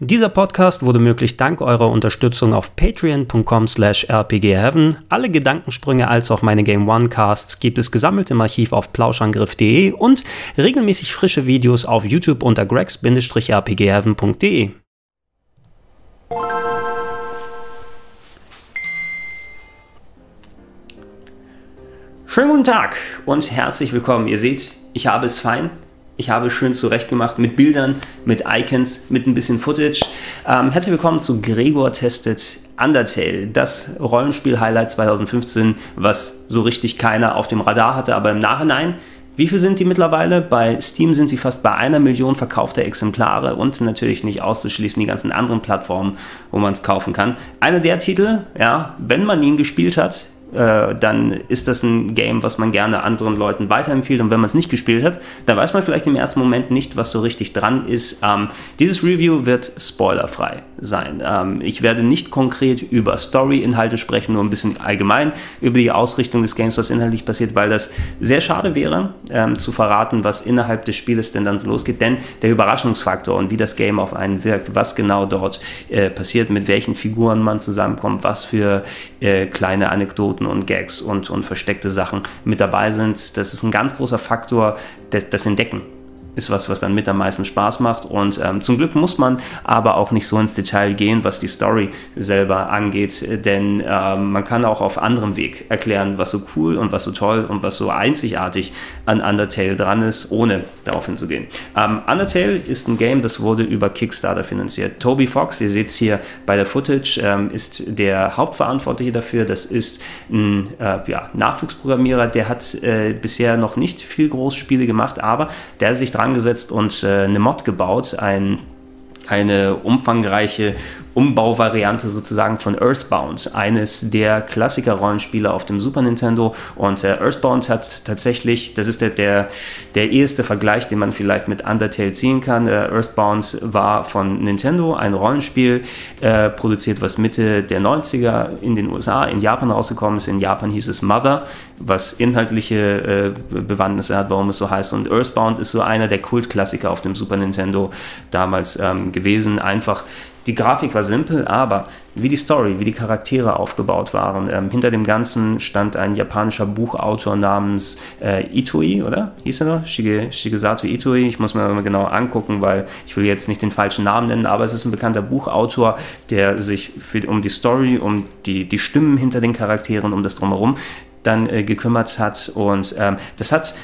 Dieser Podcast wurde möglich dank eurer Unterstützung auf patreon.com slash rpgheaven. Alle Gedankensprünge als auch meine Game One Casts gibt es gesammelt im Archiv auf plauschangriff.de und regelmäßig frische Videos auf YouTube unter gregs-rpgheaven.de. Schönen guten Tag und herzlich willkommen. Ihr seht, ich habe es fein. Ich habe schön zurechtgemacht mit Bildern, mit Icons, mit ein bisschen Footage. Ähm, herzlich willkommen zu Gregor Testet Undertale, das Rollenspiel-Highlight 2015, was so richtig keiner auf dem Radar hatte, aber im Nachhinein. Wie viel sind die mittlerweile? Bei Steam sind sie fast bei einer Million verkaufter Exemplare und natürlich nicht auszuschließen die ganzen anderen Plattformen, wo man es kaufen kann. Einer der Titel, ja, wenn man ihn gespielt hat, äh, dann ist das ein Game, was man gerne anderen Leuten weiterempfiehlt. Und wenn man es nicht gespielt hat, dann weiß man vielleicht im ersten Moment nicht, was so richtig dran ist. Ähm, dieses Review wird spoilerfrei sein. Ähm, ich werde nicht konkret über Story-Inhalte sprechen, nur ein bisschen allgemein über die Ausrichtung des Games, was inhaltlich passiert, weil das sehr schade wäre, ähm, zu verraten, was innerhalb des Spieles denn dann so losgeht. Denn der Überraschungsfaktor und wie das Game auf einen wirkt, was genau dort äh, passiert, mit welchen Figuren man zusammenkommt, was für äh, kleine Anekdoten Anekdoten und Gags und, und versteckte Sachen mit dabei sind. Das ist ein ganz großer Faktor, das, das Entdecken ist was, was dann mit am meisten Spaß macht. Und ähm, zum Glück muss man aber auch nicht so ins Detail gehen, was die Story selber angeht, denn ähm, man kann auch auf anderem Weg erklären, was so cool und was so toll und was so einzigartig an Undertale dran ist, ohne darauf hinzugehen. Ähm, Undertale ist ein Game, das wurde über Kickstarter finanziert. Toby Fox, ihr seht es hier bei der Footage, ähm, ist der Hauptverantwortliche dafür. Das ist ein äh, ja, Nachwuchsprogrammierer, der hat äh, bisher noch nicht viel Großspiele gemacht, aber der sich dran angesetzt und äh, eine Mod gebaut, ein, eine umfangreiche Umbauvariante sozusagen von Earthbound, eines der Klassiker-Rollenspiele auf dem Super Nintendo. Und äh, Earthbound hat tatsächlich, das ist der, der, der eheste Vergleich, den man vielleicht mit Undertale ziehen kann. Äh, Earthbound war von Nintendo ein Rollenspiel, äh, produziert, was Mitte der 90er in den USA, in Japan rausgekommen ist. In Japan hieß es Mother, was inhaltliche äh, Bewandtnisse hat, warum es so heißt. Und Earthbound ist so einer der Kultklassiker auf dem Super Nintendo damals ähm, gewesen. Einfach die Grafik war simpel, aber wie die Story, wie die Charaktere aufgebaut waren. Ähm, hinter dem Ganzen stand ein japanischer Buchautor namens äh, Itoi, oder? Hieß er noch? Shige, Shigesato Itoi. Ich muss mir mal genau angucken, weil ich will jetzt nicht den falschen Namen nennen, aber es ist ein bekannter Buchautor, der sich für, um die Story, um die, die Stimmen hinter den Charakteren, um das Drumherum dann äh, gekümmert hat. Und ähm, das hat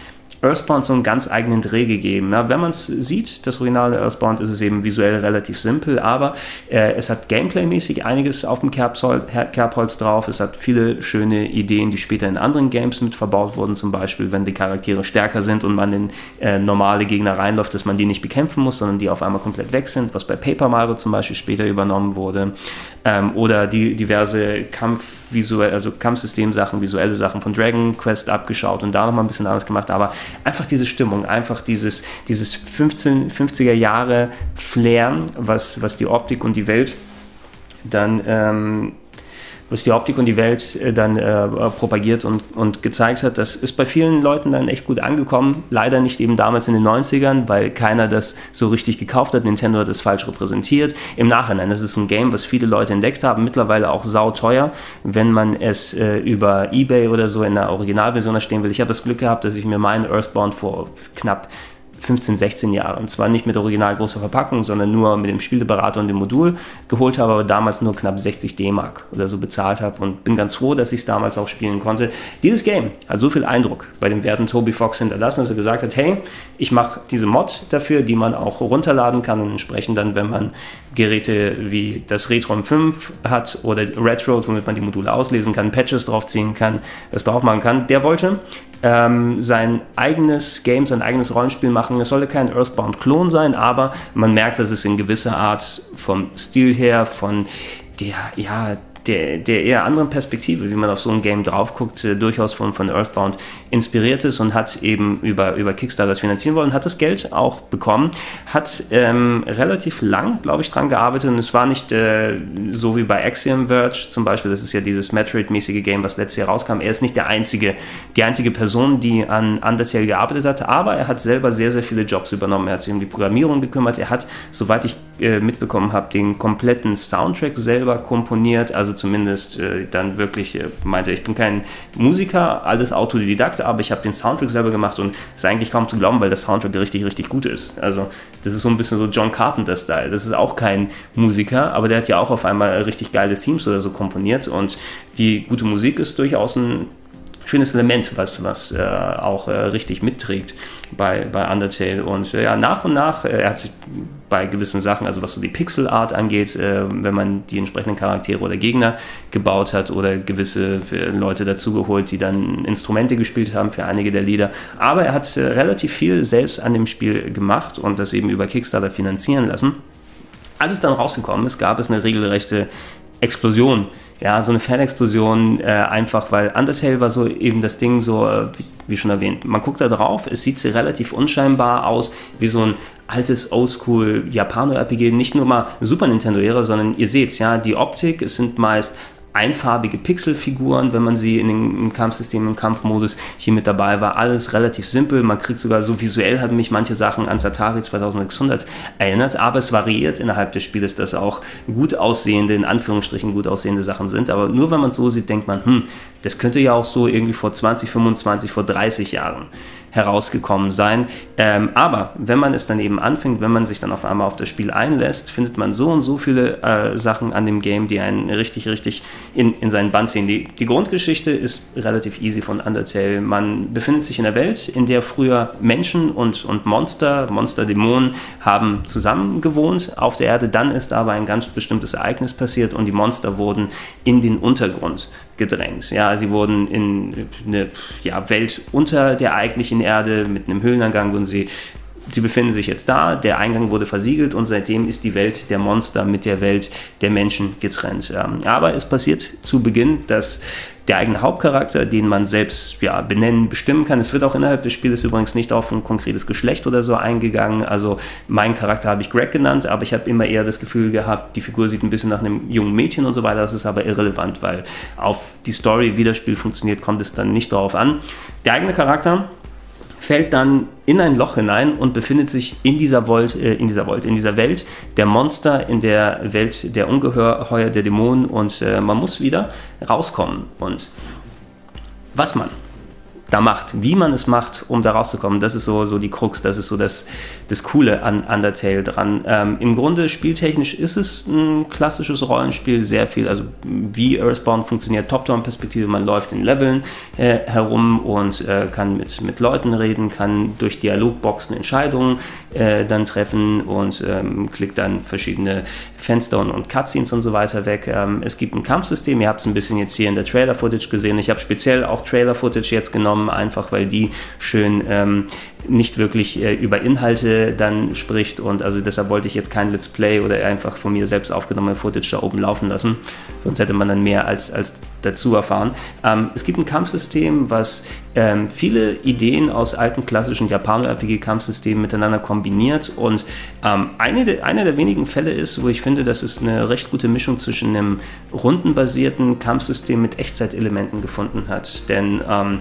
Earthbound so einen ganz eigenen Dreh gegeben. Ja, wenn man es sieht, das originale Earthbound, ist es eben visuell relativ simpel, aber äh, es hat gameplaymäßig einiges auf dem Kerbholz, drauf. Es hat viele schöne Ideen, die später in anderen Games mit verbaut wurden. Zum Beispiel, wenn die Charaktere stärker sind und man in äh, normale Gegner reinläuft, dass man die nicht bekämpfen muss, sondern die auf einmal komplett weg sind, was bei Paper Mario zum Beispiel später übernommen wurde. Ähm, oder die diverse Kampfvisuell, also Kampfsystemsachen, visuelle Sachen von Dragon Quest abgeschaut und da nochmal ein bisschen anders gemacht. Aber einfach diese Stimmung, einfach dieses, dieses 15, 50er Jahre Flair, was, was die Optik und die Welt dann ähm, was die Optik und die Welt äh, dann äh, propagiert und, und gezeigt hat. Das ist bei vielen Leuten dann echt gut angekommen. Leider nicht eben damals in den 90ern, weil keiner das so richtig gekauft hat. Nintendo hat es falsch repräsentiert. Im Nachhinein, das ist ein Game, was viele Leute entdeckt haben, mittlerweile auch sauteuer, wenn man es äh, über Ebay oder so in der Originalversion erstehen will. Ich habe das Glück gehabt, dass ich mir meinen Earthbound vor knapp 15, 16 Jahren. Zwar nicht mit original großer Verpackung, sondern nur mit dem Spieleberater und dem Modul geholt habe, aber damals nur knapp 60 D-Mark oder so bezahlt habe und bin ganz froh, dass ich es damals auch spielen konnte. Dieses Game hat so viel Eindruck bei dem werten Toby Fox hinterlassen, dass er gesagt hat, hey, ich mache diese Mod dafür, die man auch runterladen kann und entsprechend dann, wenn man Geräte wie das Retron 5 hat oder Retro, womit man die Module auslesen kann, Patches draufziehen kann, das drauf machen kann, der wollte ähm, sein eigenes Game, sein eigenes Rollenspiel machen. Es sollte kein Earthbound-Klon sein, aber man merkt, dass es in gewisser Art vom Stil her, von der, ja, der, der eher anderen Perspektive, wie man auf so ein Game drauf guckt, äh, durchaus von, von Earthbound inspiriert ist und hat eben über, über Kickstarter das finanzieren wollen, hat das Geld auch bekommen, hat ähm, relativ lang, glaube ich, dran gearbeitet und es war nicht äh, so wie bei Axiom Verge zum Beispiel, das ist ja dieses Metroid-mäßige Game, was letztes Jahr rauskam. Er ist nicht der einzige, die einzige Person, die an Undertale gearbeitet hat, aber er hat selber sehr, sehr viele Jobs übernommen. Er hat sich um die Programmierung gekümmert, er hat, soweit ich äh, mitbekommen habe, den kompletten Soundtrack selber komponiert. Also zumindest äh, dann wirklich äh, meinte, ich bin kein Musiker, alles Autodidakt, aber ich habe den Soundtrack selber gemacht und ist eigentlich kaum zu glauben, weil der Soundtrack richtig, richtig gut ist. Also das ist so ein bisschen so John Carpenter-Style. Das ist auch kein Musiker, aber der hat ja auch auf einmal richtig geile Themes oder so komponiert und die gute Musik ist durchaus ein schönes Element, was, was äh, auch äh, richtig mitträgt bei, bei Undertale. Und äh, ja, nach und nach, äh, er hat sich bei gewissen Sachen, also was so die Pixel Art angeht, äh, wenn man die entsprechenden Charaktere oder Gegner gebaut hat oder gewisse äh, Leute dazugeholt, die dann Instrumente gespielt haben für einige der Lieder. Aber er hat relativ viel selbst an dem Spiel gemacht und das eben über Kickstarter finanzieren lassen. Als es dann rausgekommen ist, gab es eine regelrechte Explosion ja, so eine Fanexplosion, äh, einfach weil Undertale war so eben das Ding, so äh, wie schon erwähnt. Man guckt da drauf, es sieht relativ unscheinbar aus, wie so ein altes Oldschool Japano-RPG, nicht nur mal Super Nintendo-Ära, sondern ihr seht's, ja, die Optik, es sind meist einfarbige Pixelfiguren, wenn man sie in den, im Kampfsystem, im Kampfmodus hier mit dabei war. Alles relativ simpel. Man kriegt sogar so visuell, hat mich manche Sachen an Atari 2600 erinnert, aber es variiert innerhalb des Spieles, dass auch gut aussehende, in Anführungsstrichen gut aussehende Sachen sind. Aber nur wenn man es so sieht, denkt man, hm, das könnte ja auch so irgendwie vor 20, 25, vor 30 Jahren herausgekommen sein. Ähm, aber wenn man es dann eben anfängt, wenn man sich dann auf einmal auf das Spiel einlässt, findet man so und so viele äh, Sachen an dem Game, die einen richtig, richtig in, in seinen Band ziehen. Die, die Grundgeschichte ist relativ easy von Undertale. Man befindet sich in einer Welt, in der früher Menschen und, und Monster, Monster-Dämonen haben zusammen gewohnt auf der Erde. Dann ist aber ein ganz bestimmtes Ereignis passiert und die Monster wurden in den Untergrund gedrängt. Ja, sie wurden in eine ja, Welt unter der eigentlichen Erde mit einem Höhlenangang wurden sie Sie befinden sich jetzt da, der Eingang wurde versiegelt und seitdem ist die Welt der Monster mit der Welt der Menschen getrennt. Aber es passiert zu Beginn, dass der eigene Hauptcharakter, den man selbst ja, benennen, bestimmen kann. Es wird auch innerhalb des Spiels übrigens nicht auf ein konkretes Geschlecht oder so eingegangen. Also meinen Charakter habe ich Greg genannt, aber ich habe immer eher das Gefühl gehabt, die Figur sieht ein bisschen nach einem jungen Mädchen und so weiter. Das ist aber irrelevant, weil auf die Story, wie das Spiel funktioniert, kommt es dann nicht darauf an. Der eigene Charakter fällt dann in ein Loch hinein und befindet sich in dieser, Volt, äh, in dieser, Volt, in dieser Welt der Monster, in der Welt der Ungeheuer, der Dämonen und äh, man muss wieder rauskommen. Und was man da macht, wie man es macht, um da rauszukommen. Das ist so, so die Krux, das ist so das, das Coole an Undertale dran. Ähm, Im Grunde spieltechnisch ist es ein klassisches Rollenspiel, sehr viel, also wie Earthbound funktioniert, Top-Down-Perspektive, man läuft in Leveln äh, herum und äh, kann mit, mit Leuten reden, kann durch Dialogboxen Entscheidungen äh, dann treffen und ähm, klickt dann verschiedene Fenster und, und Cutscenes und so weiter weg. Ähm, es gibt ein Kampfsystem, ihr habt es ein bisschen jetzt hier in der Trailer-Footage gesehen. Ich habe speziell auch Trailer-Footage jetzt genommen, genommen, einfach weil die schön ähm, nicht wirklich äh, über Inhalte dann spricht. Und also deshalb wollte ich jetzt kein Let's Play oder einfach von mir selbst aufgenommene Footage da oben laufen lassen, sonst hätte man dann mehr als, als dazu erfahren. Ähm, es gibt ein Kampfsystem, was ähm, viele Ideen aus alten klassischen Japano-RPG-Kampfsystemen miteinander kombiniert. Und ähm, eine de, einer der wenigen Fälle ist, wo ich finde, dass es eine recht gute Mischung zwischen einem rundenbasierten Kampfsystem mit Echtzeitelementen gefunden hat, denn ähm,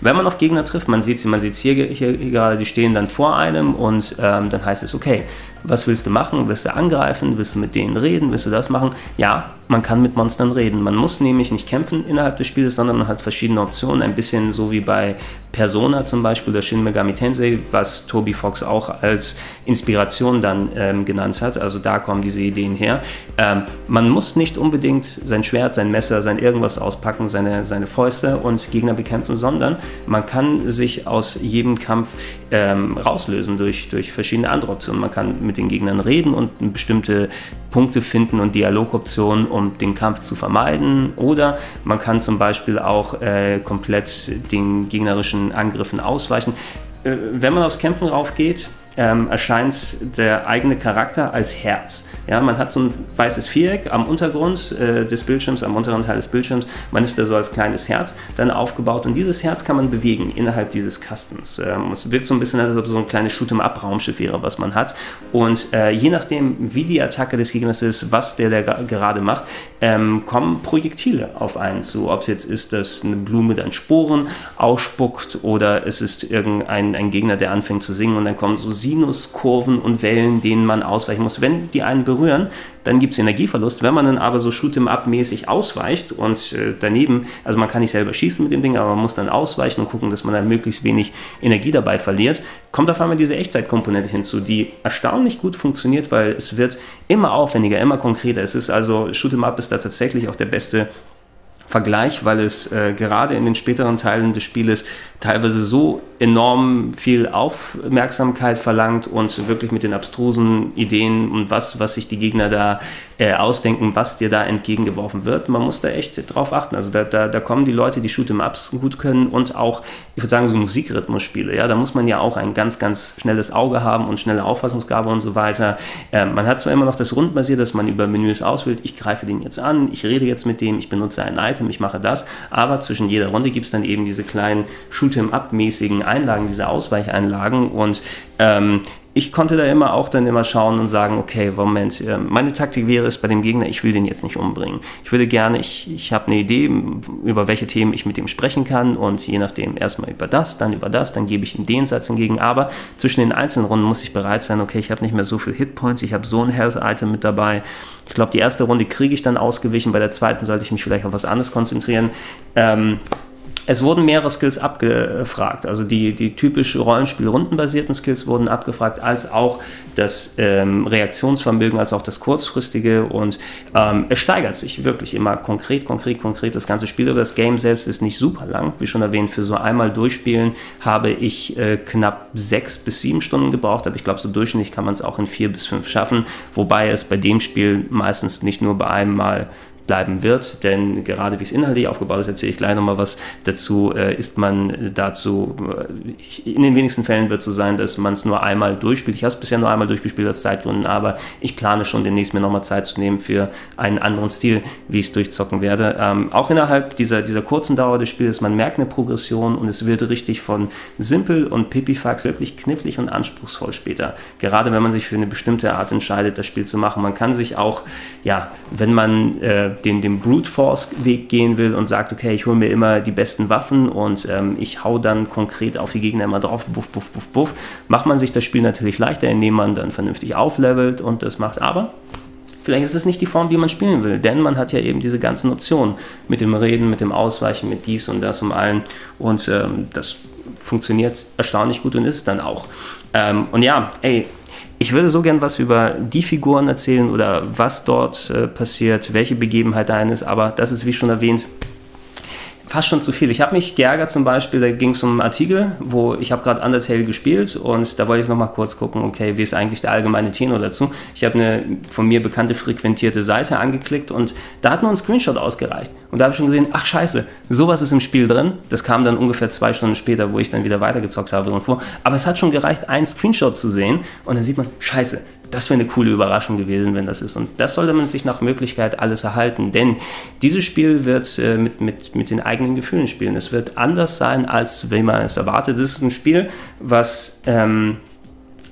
wenn man auf Gegner trifft, man sieht sie, man sieht hier, hier, gerade, die stehen dann vor einem und ähm, dann heißt es, okay, was willst du machen? Willst du angreifen? Willst du mit denen reden? Willst du das machen? Ja, man kann mit Monstern reden. Man muss nämlich nicht kämpfen innerhalb des Spiels, sondern man hat verschiedene Optionen. Ein bisschen so wie bei Persona zum Beispiel, der Shin Megami Tensei, was Toby Fox auch als Inspiration dann ähm, genannt hat. Also da kommen diese Ideen her. Ähm, man muss nicht unbedingt sein Schwert, sein Messer, sein irgendwas auspacken, seine, seine Fäuste und Gegner bekämpfen, sondern man kann sich aus jedem Kampf ähm, rauslösen durch, durch verschiedene andere Optionen. Man kann mit den Gegnern reden und bestimmte Punkte finden und Dialogoptionen, um den Kampf zu vermeiden. Oder man kann zum Beispiel auch äh, komplett den gegnerischen Angriffen ausweichen. Äh, wenn man aufs Campen raufgeht, ähm, erscheint der eigene Charakter als Herz. Ja, man hat so ein weißes Viereck am Untergrund äh, des Bildschirms, am unteren Teil des Bildschirms. Man ist da so als kleines Herz dann aufgebaut und dieses Herz kann man bewegen innerhalb dieses Kastens. Ähm, es wirkt so ein bisschen, als ob so ein kleines Shoot'em-up-Raumschiff wäre, was man hat. Und äh, je nachdem, wie die Attacke des Gegners ist, was der, der gerade macht, ähm, kommen Projektile auf einen zu. Ob es jetzt ist, dass eine Blume dann Sporen ausspuckt oder es ist irgendein ein Gegner, der anfängt zu singen und dann kommen so Sinuskurven und Wellen, denen man ausweichen muss. Wenn die einen berühren, dann gibt es Energieverlust. Wenn man dann aber so Shoot'em-up-mäßig ausweicht und äh, daneben, also man kann nicht selber schießen mit dem Ding, aber man muss dann ausweichen und gucken, dass man dann möglichst wenig Energie dabei verliert, kommt auf einmal diese Echtzeitkomponente hinzu, die erstaunlich gut funktioniert, weil es wird immer aufwendiger, immer konkreter. Es ist also, Shoot'em-up ist da tatsächlich auch der beste Vergleich, weil es äh, gerade in den späteren Teilen des Spieles teilweise so enorm viel Aufmerksamkeit verlangt und wirklich mit den abstrusen Ideen und was, was sich die Gegner da äh, ausdenken, was dir da entgegengeworfen wird. Man muss da echt drauf achten. Also da, da, da kommen die Leute, die Shoot'em-Ups gut können und auch, ich würde sagen, so Musikrhythmusspiele. Ja, da muss man ja auch ein ganz, ganz schnelles Auge haben und schnelle Auffassungsgabe und so weiter. Äh, man hat zwar immer noch das Rundbasiert, dass man über Menüs auswählt, ich greife den jetzt an, ich rede jetzt mit dem, ich benutze ein Item, ich mache das, aber zwischen jeder Runde gibt es dann eben diese kleinen Shoot'em-Up-mäßigen Einlagen, diese Ausweicheinlagen und ähm, ich konnte da immer auch dann immer schauen und sagen, okay, Moment, äh, meine Taktik wäre es bei dem Gegner, ich will den jetzt nicht umbringen. Ich würde gerne, ich, ich habe eine Idee, über welche Themen ich mit ihm sprechen kann und je nachdem erstmal über das, dann über das, dann gebe ich ihm den Satz entgegen. Aber zwischen den einzelnen Runden muss ich bereit sein, okay, ich habe nicht mehr so viel Hitpoints, ich habe so ein Health-Item mit dabei. Ich glaube, die erste Runde kriege ich dann ausgewichen, bei der zweiten sollte ich mich vielleicht auf was anderes konzentrieren. Ähm, es wurden mehrere Skills abgefragt, also die, die typisch Rollenspiel-rundenbasierten Skills wurden abgefragt, als auch das ähm, Reaktionsvermögen, als auch das kurzfristige. Und ähm, es steigert sich wirklich immer konkret, konkret, konkret das ganze Spiel, aber das Game selbst ist nicht super lang, wie schon erwähnt, für so einmal durchspielen habe ich äh, knapp sechs bis sieben Stunden gebraucht, aber ich glaube so durchschnittlich kann man es auch in vier bis fünf schaffen, wobei es bei dem Spiel meistens nicht nur bei einem Mal bleiben wird, denn gerade wie es inhaltlich aufgebaut ist, erzähle ich gleich nochmal was dazu, äh, ist man dazu, äh, in den wenigsten Fällen wird es so sein, dass man es nur einmal durchspielt. Ich habe es bisher nur einmal durchgespielt als Zeitgründen, aber ich plane schon demnächst mir nochmal Zeit zu nehmen für einen anderen Stil, wie ich es durchzocken werde. Ähm, auch innerhalb dieser, dieser kurzen Dauer des Spiels, man merkt eine Progression und es wird richtig von simpel und pipifax wirklich knifflig und anspruchsvoll später. Gerade wenn man sich für eine bestimmte Art entscheidet, das Spiel zu machen. Man kann sich auch, ja, wenn man äh, den, den Brute Force Weg gehen will und sagt, okay, ich hole mir immer die besten Waffen und ähm, ich hau dann konkret auf die Gegner immer drauf, buff, buff, buff, buff, macht man sich das Spiel natürlich leichter, indem man dann vernünftig auflevelt und das macht. Aber vielleicht ist es nicht die Form, die man spielen will, denn man hat ja eben diese ganzen Optionen mit dem Reden, mit dem Ausweichen, mit dies und das und allen und ähm, das funktioniert erstaunlich gut und ist es dann auch. Ähm, und ja, ey, ich würde so gern was über die Figuren erzählen oder was dort äh, passiert, welche Begebenheit da ist, aber das ist, wie schon erwähnt, fast schon zu viel. Ich habe mich geärgert zum Beispiel, da ging es um einen Artikel, wo ich habe gerade Undertale gespielt und da wollte ich nochmal kurz gucken, okay, wie ist eigentlich der allgemeine Tenor dazu. Ich habe eine von mir bekannte frequentierte Seite angeklickt und da hat nur ein Screenshot ausgereicht. Und da habe ich schon gesehen, ach scheiße, sowas ist im Spiel drin. Das kam dann ungefähr zwei Stunden später, wo ich dann wieder weitergezockt habe irgendwo. Aber es hat schon gereicht, einen Screenshot zu sehen und dann sieht man, scheiße, das wäre eine coole Überraschung gewesen, wenn das ist. Und das sollte man sich nach Möglichkeit alles erhalten. Denn dieses Spiel wird äh, mit, mit, mit den eigenen Gefühlen spielen. Es wird anders sein, als wenn man es erwartet. Es ist ein Spiel, was ähm,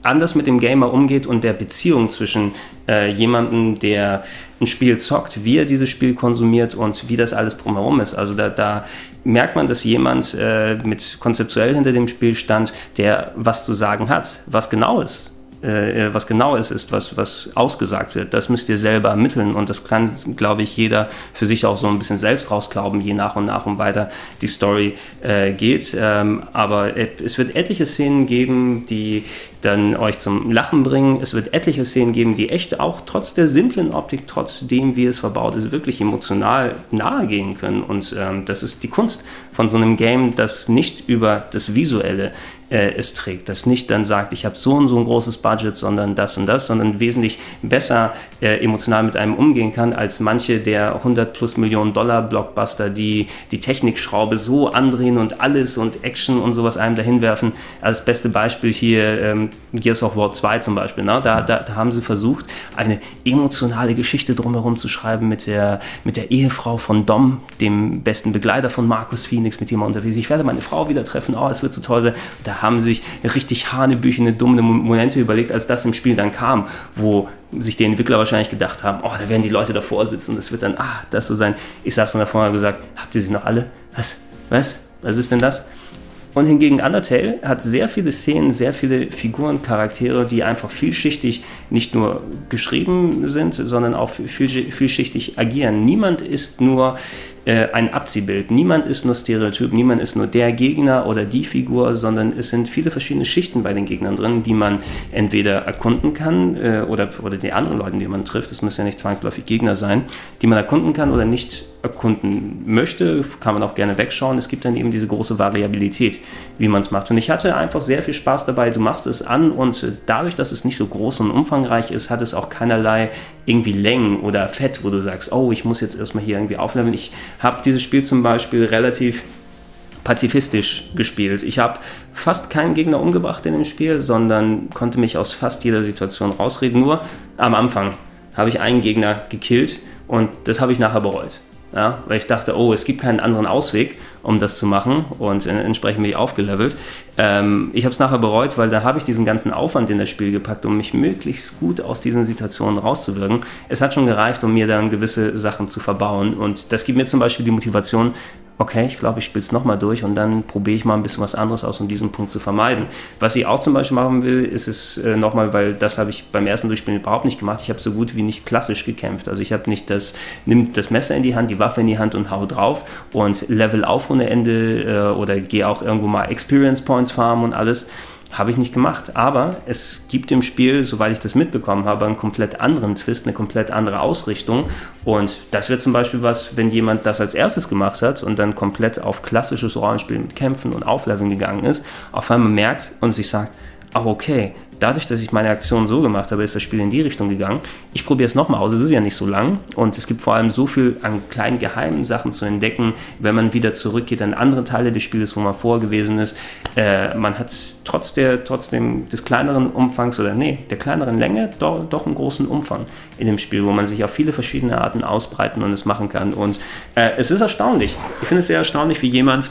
anders mit dem Gamer umgeht und der Beziehung zwischen äh, jemandem, der ein Spiel zockt, wie er dieses Spiel konsumiert und wie das alles drumherum ist. Also da, da merkt man, dass jemand äh, mit konzeptuell hinter dem Spiel stand, der was zu sagen hat, was genau ist äh, was genau es ist, was, was ausgesagt wird. Das müsst ihr selber ermitteln und das kann, glaube ich, jeder für sich auch so ein bisschen selbst rausglauben, je nach und nach und weiter die Story äh, geht. Ähm, aber es wird etliche Szenen geben, die dann euch zum Lachen bringen. Es wird etliche Szenen geben, die echt auch trotz der simplen Optik, trotzdem wie es verbaut ist, wirklich emotional nahe gehen können. Und ähm, das ist die Kunst von so einem Game, das nicht über das Visuelle äh, es trägt. Das nicht dann sagt, ich habe so und so ein großes Budget, sondern das und das, sondern wesentlich besser äh, emotional mit einem umgehen kann, als manche der 100 plus Millionen Dollar Blockbuster, die die Technikschraube so andrehen und alles und Action und sowas einem dahin werfen. Als beste Beispiel hier ähm, Gears of War 2 zum Beispiel. Ne? Da, da, da haben sie versucht, eine emotionale Geschichte drumherum zu schreiben mit der, mit der Ehefrau von Dom, dem besten Begleiter von Markus Phoenix, mit dem er unterwegs ist. Ich werde meine Frau wieder treffen, oh, es wird so toll sein. Da haben sich richtig hanebüchene, dumme Momente überlegt, als das im Spiel dann kam, wo sich die Entwickler wahrscheinlich gedacht haben, oh, da werden die Leute davor sitzen, das wird dann, ah, das so sein. Ich saß noch davor und habe gesagt, habt ihr sie noch alle? Was? Was? Was ist denn das? Und hingegen Undertale hat sehr viele Szenen, sehr viele Figuren, Charaktere, die einfach vielschichtig nicht nur geschrieben sind, sondern auch vielschichtig agieren. Niemand ist nur äh, ein Abziehbild. Niemand ist nur Stereotyp, niemand ist nur der Gegner oder die Figur, sondern es sind viele verschiedene Schichten bei den Gegnern drin, die man entweder erkunden kann äh, oder, oder die anderen Leute, die man trifft, das müssen ja nicht zwangsläufig Gegner sein, die man erkunden kann oder nicht erkunden möchte, kann man auch gerne wegschauen. Es gibt dann eben diese große Variabilität, wie man es macht. Und ich hatte einfach sehr viel Spaß dabei. Du machst es an und dadurch, dass es nicht so groß und umfangreich ist, hat es auch keinerlei irgendwie Längen oder Fett, wo du sagst, oh, ich muss jetzt erstmal hier irgendwie aufleveln. Ich habe dieses Spiel zum Beispiel relativ pazifistisch gespielt. Ich habe fast keinen Gegner umgebracht in dem Spiel, sondern konnte mich aus fast jeder Situation rausreden. Nur am Anfang habe ich einen Gegner gekillt und das habe ich nachher bereut. Ja, weil ich dachte, oh, es gibt keinen anderen Ausweg, um das zu machen und entsprechend bin ich aufgelevelt. Ähm, ich habe es nachher bereut, weil da habe ich diesen ganzen Aufwand in das Spiel gepackt, um mich möglichst gut aus diesen Situationen rauszuwirken. Es hat schon gereicht, um mir dann gewisse Sachen zu verbauen und das gibt mir zum Beispiel die Motivation, okay, ich glaube, ich spiele es nochmal durch und dann probiere ich mal ein bisschen was anderes aus, um diesen Punkt zu vermeiden. Was ich auch zum Beispiel machen will, ist es äh, nochmal, weil das habe ich beim ersten Durchspielen überhaupt nicht gemacht. Ich habe so gut wie nicht klassisch gekämpft. Also ich habe nicht das, nimm das Messer in die Hand, die Waffe in die Hand und hau drauf und Level auf ohne Ende äh, oder gehe auch irgendwo mal Experience Points farmen und alles habe ich nicht gemacht. Aber es gibt im Spiel, soweit ich das mitbekommen habe, einen komplett anderen Twist, eine komplett andere Ausrichtung. Und das wäre zum Beispiel was, wenn jemand das als erstes gemacht hat und dann komplett auf klassisches Rollenspiel mit Kämpfen und Aufleveln gegangen ist, auf einmal merkt und sich sagt, ach okay, dadurch, dass ich meine Aktion so gemacht habe, ist das Spiel in die Richtung gegangen. Ich probiere es nochmal aus. Es ist ja nicht so lang und es gibt vor allem so viel an kleinen geheimen Sachen zu entdecken, wenn man wieder zurückgeht an andere Teile des Spiels, wo man vorher gewesen ist. Äh, man hat trotz der, trotzdem des kleineren Umfangs oder nee, der kleineren Länge doch, doch einen großen Umfang in dem Spiel, wo man sich auf viele verschiedene Arten ausbreiten und es machen kann. Und äh, es ist erstaunlich. Ich finde es sehr erstaunlich, wie jemand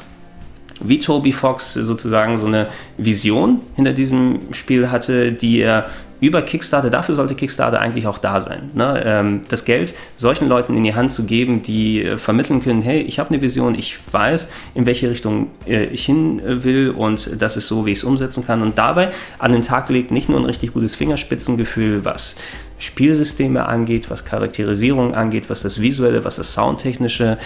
wie Toby Fox sozusagen so eine Vision hinter diesem Spiel hatte, die er über Kickstarter, dafür sollte Kickstarter eigentlich auch da sein. Ne? Ähm, das Geld solchen Leuten in die Hand zu geben, die äh, vermitteln können, hey, ich habe eine Vision, ich weiß, in welche Richtung äh, ich hin will und das ist so, wie ich es umsetzen kann. Und dabei an den Tag legt nicht nur ein richtig gutes Fingerspitzengefühl, was Spielsysteme angeht, was Charakterisierung angeht, was das Visuelle, was das Soundtechnische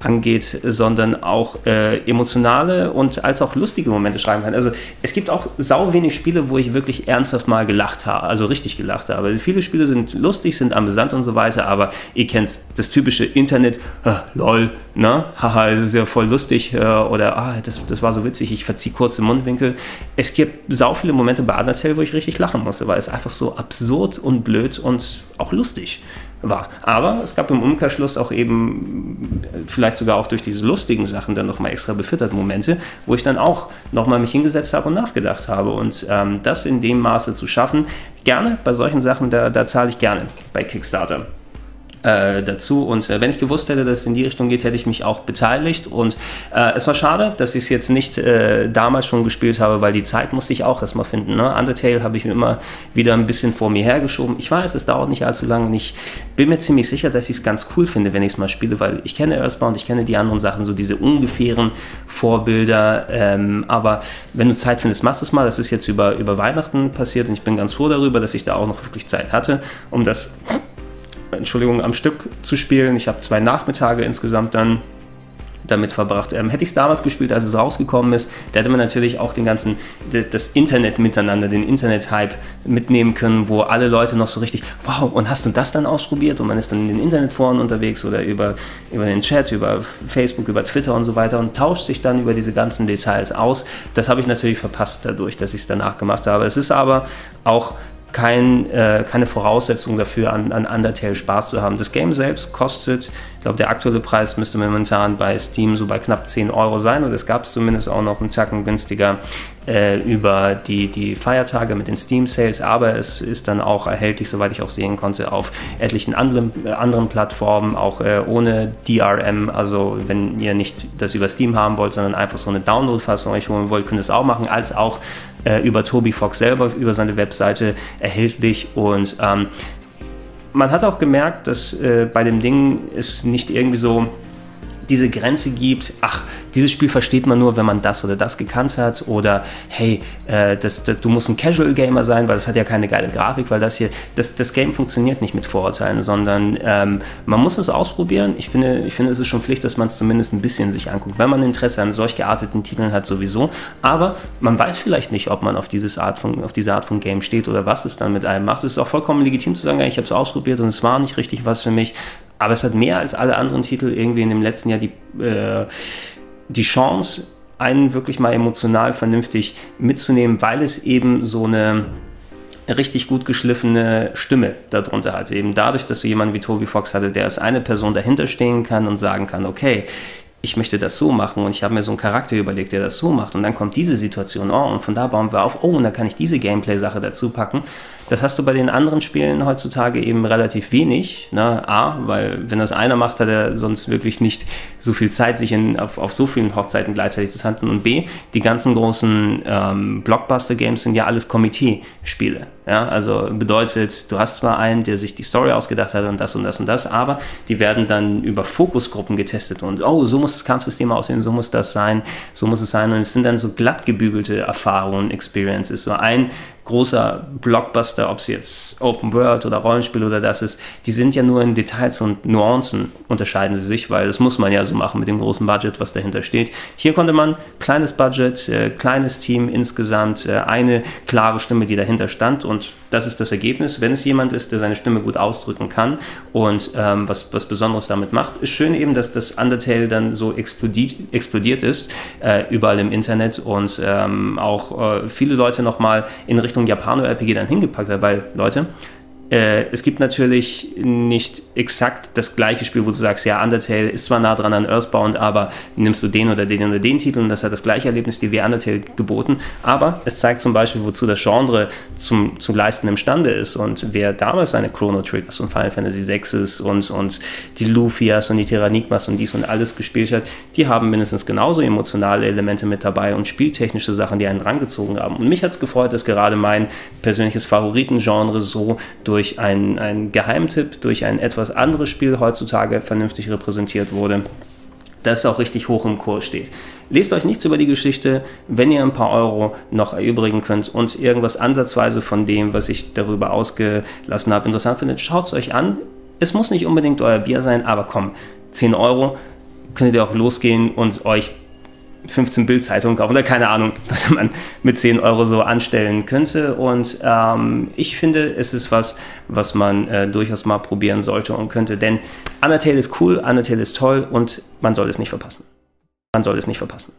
angeht, sondern auch äh, emotionale und als auch lustige Momente schreiben kann. Also es gibt auch sau wenig Spiele, wo ich wirklich ernsthaft mal gelacht habe, also richtig gelacht habe. Viele Spiele sind lustig, sind amüsant und so weiter, aber ihr kennt das typische Internet, äh, lol, ne, haha, das ist ja voll lustig äh, oder ah, das, das war so witzig, ich verziehe kurz den Mundwinkel. Es gibt sau viele Momente bei Undertale, wo ich richtig lachen musste, weil es einfach so absurd und blöd und auch lustig war. Aber es gab im Umkehrschluss auch eben, vielleicht sogar auch durch diese lustigen Sachen, dann nochmal extra befüttert Momente, wo ich dann auch nochmal mich hingesetzt habe und nachgedacht habe. Und ähm, das in dem Maße zu schaffen, gerne bei solchen Sachen, da, da zahle ich gerne bei Kickstarter äh, dazu. Und äh, wenn ich gewusst hätte, dass es in die Richtung geht, hätte ich mich auch beteiligt. Und äh, es war schade, dass ich es jetzt nicht äh, damals schon gespielt habe, weil die Zeit musste ich auch erstmal finden. Ne? Undertale habe ich mir immer wieder ein bisschen vor mir hergeschoben. Ich weiß, es dauert nicht allzu lange und ich bin mir ziemlich sicher, dass ich es ganz cool finde, wenn ich es mal spiele, weil ich kenne Earthbound, ich kenne die anderen Sachen, so diese ungefähren Vorbilder. Ähm, aber wenn du Zeit findest, machst es mal. Das ist jetzt über, über Weihnachten passiert und ich bin ganz froh darüber, dass ich da auch noch wirklich Zeit hatte, um das Entschuldigung, am Stück zu spielen. Ich habe zwei Nachmittage insgesamt dann damit verbracht. Ähm, hätte ich es damals gespielt, als es rausgekommen ist, da hätte man natürlich auch den ganzen, das Internet miteinander, den Internet-Hype mitnehmen können, wo alle Leute noch so richtig, wow, und hast du das dann ausprobiert? Und man ist dann in den Internetforen unterwegs oder über, über den Chat, über Facebook, über Twitter und so weiter und tauscht sich dann über diese ganzen Details aus. Das habe ich natürlich verpasst dadurch, dass ich es danach gemacht habe. Es ist aber auch kein, äh, keine Voraussetzung dafür, an, an Undertale Spaß zu haben. Das Game selbst kostet, ich glaube, der aktuelle Preis müsste momentan bei Steam so bei knapp 10 Euro sein und es gab es zumindest auch noch einen Tacken günstiger äh, über die, die Feiertage mit den Steam Sales, aber es ist dann auch erhältlich, soweit ich auch sehen konnte, auf etlichen anderen, äh, anderen Plattformen, auch äh, ohne DRM. Also, wenn ihr nicht das über Steam haben wollt, sondern einfach so eine Download-Fassung euch holen wollt, könnt ihr es auch machen, als auch äh, über Toby Fox selber, über seine Webseite erhältlich. Und ähm, man hat auch gemerkt, dass äh, bei dem Ding es nicht irgendwie so diese Grenze gibt, ach, dieses Spiel versteht man nur, wenn man das oder das gekannt hat oder hey, äh, das, das, du musst ein Casual Gamer sein, weil das hat ja keine geile Grafik, weil das hier, das, das Game funktioniert nicht mit Vorurteilen, sondern ähm, man muss es ausprobieren. Ich finde, ich finde, es ist schon Pflicht, dass man es zumindest ein bisschen sich anguckt, wenn man Interesse an solch gearteten Titeln hat sowieso, aber man weiß vielleicht nicht, ob man auf, dieses Art von, auf diese Art von Game steht oder was es dann mit einem macht. Es ist auch vollkommen legitim zu sagen, ich habe es ausprobiert und es war nicht richtig was für mich, aber es hat mehr als alle anderen Titel irgendwie in dem letzten Jahr die, äh, die Chance, einen wirklich mal emotional vernünftig mitzunehmen, weil es eben so eine richtig gut geschliffene Stimme darunter hat. Eben dadurch, dass du jemanden wie Toby Fox hatte, der als eine Person dahinter stehen kann und sagen kann, okay, ich möchte das so machen und ich habe mir so einen Charakter überlegt, der das so macht und dann kommt diese Situation, oh, und von da bauen wir auf, oh, und da kann ich diese Gameplay-Sache dazu packen. Das hast du bei den anderen Spielen heutzutage eben relativ wenig. Ne? A, weil wenn das einer macht, hat er sonst wirklich nicht so viel Zeit, sich in, auf, auf so vielen Hochzeiten gleichzeitig zu handeln. Und B, die ganzen großen ähm, Blockbuster-Games sind ja alles Komitee-Spiele. Ja? Also bedeutet, du hast zwar einen, der sich die Story ausgedacht hat und das und das und das, aber die werden dann über Fokusgruppen getestet und oh, so muss das Kampfsystem aussehen, so muss das sein, so muss es sein. Und es sind dann so glatt gebügelte Erfahrungen, Experiences. So ein großer Blockbuster, ob es jetzt Open World oder Rollenspiel oder das ist, die sind ja nur in Details und Nuancen unterscheiden sie sich, weil das muss man ja so machen mit dem großen Budget, was dahinter steht. Hier konnte man kleines Budget, äh, kleines Team insgesamt, äh, eine klare Stimme, die dahinter stand und das ist das Ergebnis. Wenn es jemand ist, der seine Stimme gut ausdrücken kann und ähm, was, was Besonderes damit macht, ist schön eben, dass das Undertale dann so explodiert, explodiert ist, äh, überall im Internet und ähm, auch äh, viele Leute nochmal in Richtung Japano-RPG dann hingepackt hat, weil Leute, es gibt natürlich nicht exakt das gleiche Spiel, wo du sagst, ja, Undertale ist zwar nah dran an Earthbound, aber nimmst du den oder den oder den Titel und das hat das gleiche Erlebnis wie Undertale geboten. Aber es zeigt zum Beispiel, wozu das Genre zum, zu leisten imstande ist. Und wer damals seine Chrono Triggers und Final Fantasy VIs und, und die Lufias und die Terranigmas und dies und alles gespielt hat, die haben mindestens genauso emotionale Elemente mit dabei und spieltechnische Sachen, die einen rangezogen haben. Und mich hat es gefreut, dass gerade mein persönliches Favoritengenre so durch durch einen, einen Geheimtipp, durch ein etwas anderes Spiel heutzutage vernünftig repräsentiert wurde das auch richtig hoch im Kurs steht. Lest euch nichts über die Geschichte, wenn ihr ein paar Euro noch erübrigen könnt und irgendwas ansatzweise von dem, was ich darüber ausgelassen habe, interessant findet, schaut es euch an. Es muss nicht unbedingt euer Bier sein, aber komm, 10 Euro könnt ihr auch losgehen und euch 15 Bildzeitungen kaufen oder keine Ahnung, was man mit 10 Euro so anstellen könnte. Und ähm, ich finde, es ist was, was man äh, durchaus mal probieren sollte und könnte. Denn Undertale ist cool, Undertale ist toll und man soll es nicht verpassen. Man soll es nicht verpassen.